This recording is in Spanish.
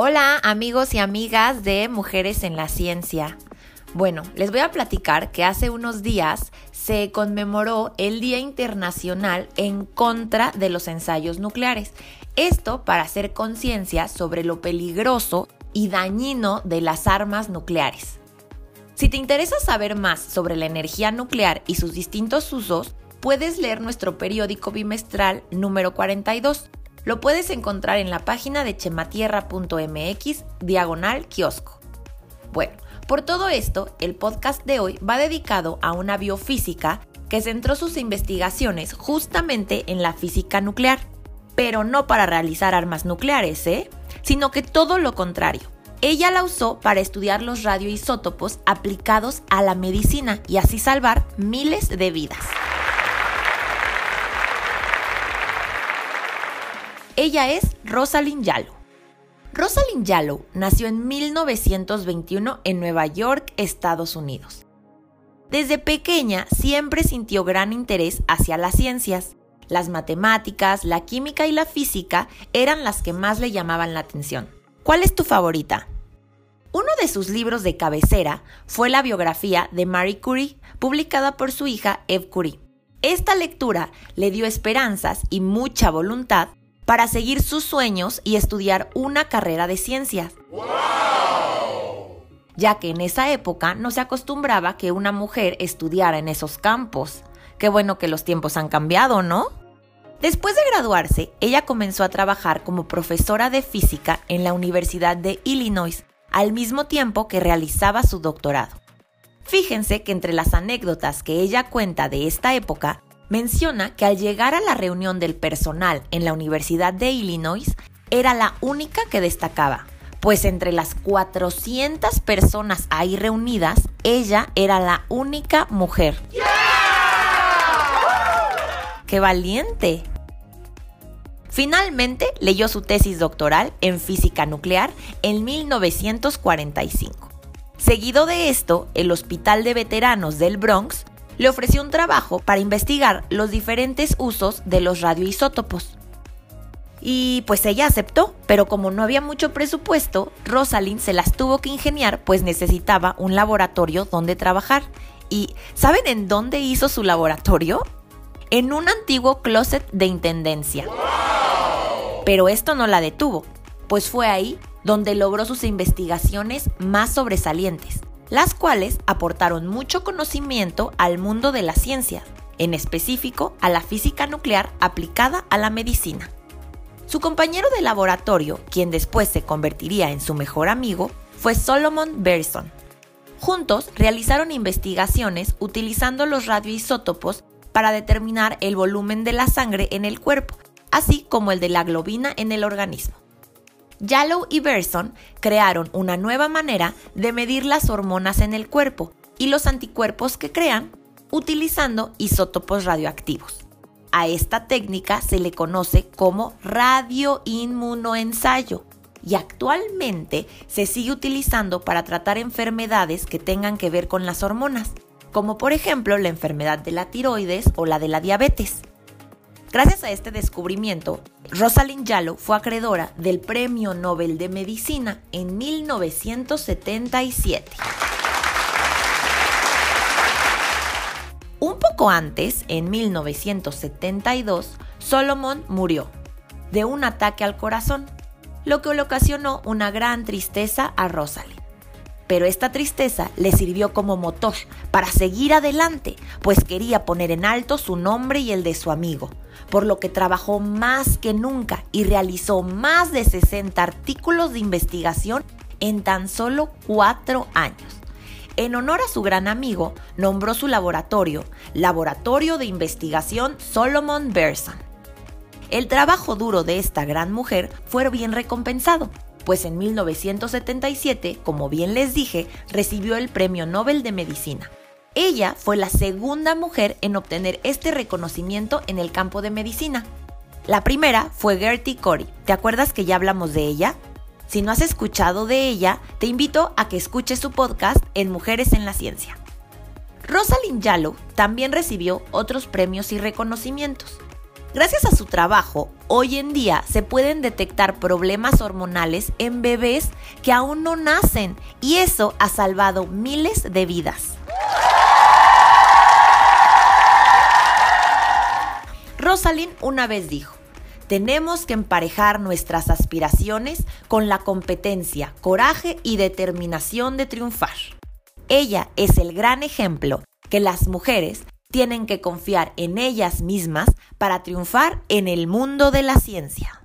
Hola amigos y amigas de Mujeres en la Ciencia. Bueno, les voy a platicar que hace unos días se conmemoró el Día Internacional en contra de los ensayos nucleares. Esto para hacer conciencia sobre lo peligroso y dañino de las armas nucleares. Si te interesa saber más sobre la energía nuclear y sus distintos usos, puedes leer nuestro periódico bimestral número 42 lo puedes encontrar en la página de chematierra.mx diagonal kiosco. Bueno, por todo esto, el podcast de hoy va dedicado a una biofísica que centró sus investigaciones justamente en la física nuclear, pero no para realizar armas nucleares, ¿eh? sino que todo lo contrario. Ella la usó para estudiar los radioisótopos aplicados a la medicina y así salvar miles de vidas. Ella es Rosalind Yalo. Rosalind Yalo nació en 1921 en Nueva York, Estados Unidos. Desde pequeña siempre sintió gran interés hacia las ciencias. Las matemáticas, la química y la física eran las que más le llamaban la atención. ¿Cuál es tu favorita? Uno de sus libros de cabecera fue la biografía de Marie Curie, publicada por su hija Eve Curie. Esta lectura le dio esperanzas y mucha voluntad para seguir sus sueños y estudiar una carrera de ciencias. Ya que en esa época no se acostumbraba que una mujer estudiara en esos campos. Qué bueno que los tiempos han cambiado, ¿no? Después de graduarse, ella comenzó a trabajar como profesora de física en la Universidad de Illinois, al mismo tiempo que realizaba su doctorado. Fíjense que entre las anécdotas que ella cuenta de esta época menciona que al llegar a la reunión del personal en la Universidad de Illinois, era la única que destacaba, pues entre las 400 personas ahí reunidas, ella era la única mujer. ¡Qué valiente! Finalmente leyó su tesis doctoral en física nuclear en 1945. Seguido de esto, el Hospital de Veteranos del Bronx le ofreció un trabajo para investigar los diferentes usos de los radioisótopos. Y pues ella aceptó, pero como no había mucho presupuesto, Rosalind se las tuvo que ingeniar pues necesitaba un laboratorio donde trabajar. ¿Y saben en dónde hizo su laboratorio? En un antiguo closet de intendencia. Pero esto no la detuvo, pues fue ahí donde logró sus investigaciones más sobresalientes las cuales aportaron mucho conocimiento al mundo de la ciencia, en específico a la física nuclear aplicada a la medicina. Su compañero de laboratorio, quien después se convertiría en su mejor amigo, fue Solomon Berson. Juntos realizaron investigaciones utilizando los radioisótopos para determinar el volumen de la sangre en el cuerpo, así como el de la globina en el organismo. Yallow y Berson crearon una nueva manera de medir las hormonas en el cuerpo y los anticuerpos que crean utilizando isótopos radioactivos. A esta técnica se le conoce como radioinmunoensayo y actualmente se sigue utilizando para tratar enfermedades que tengan que ver con las hormonas, como por ejemplo la enfermedad de la tiroides o la de la diabetes. Gracias a este descubrimiento, Rosalind Yalo fue acreedora del Premio Nobel de Medicina en 1977. Un poco antes, en 1972, Solomon murió de un ataque al corazón, lo que le ocasionó una gran tristeza a Rosalind. Pero esta tristeza le sirvió como motor para seguir adelante, pues quería poner en alto su nombre y el de su amigo, por lo que trabajó más que nunca y realizó más de 60 artículos de investigación en tan solo cuatro años. En honor a su gran amigo, nombró su laboratorio Laboratorio de Investigación Solomon Berson. El trabajo duro de esta gran mujer fue bien recompensado, pues en 1977, como bien les dije, recibió el Premio Nobel de Medicina. Ella fue la segunda mujer en obtener este reconocimiento en el campo de medicina. La primera fue Gertie Corey. ¿Te acuerdas que ya hablamos de ella? Si no has escuchado de ella, te invito a que escuches su podcast en Mujeres en la Ciencia. Rosalind Yalo también recibió otros premios y reconocimientos. Gracias a su trabajo, hoy en día se pueden detectar problemas hormonales en bebés que aún no nacen y eso ha salvado miles de vidas. Rosalind una vez dijo, tenemos que emparejar nuestras aspiraciones con la competencia, coraje y determinación de triunfar. Ella es el gran ejemplo que las mujeres tienen que confiar en ellas mismas para triunfar en el mundo de la ciencia.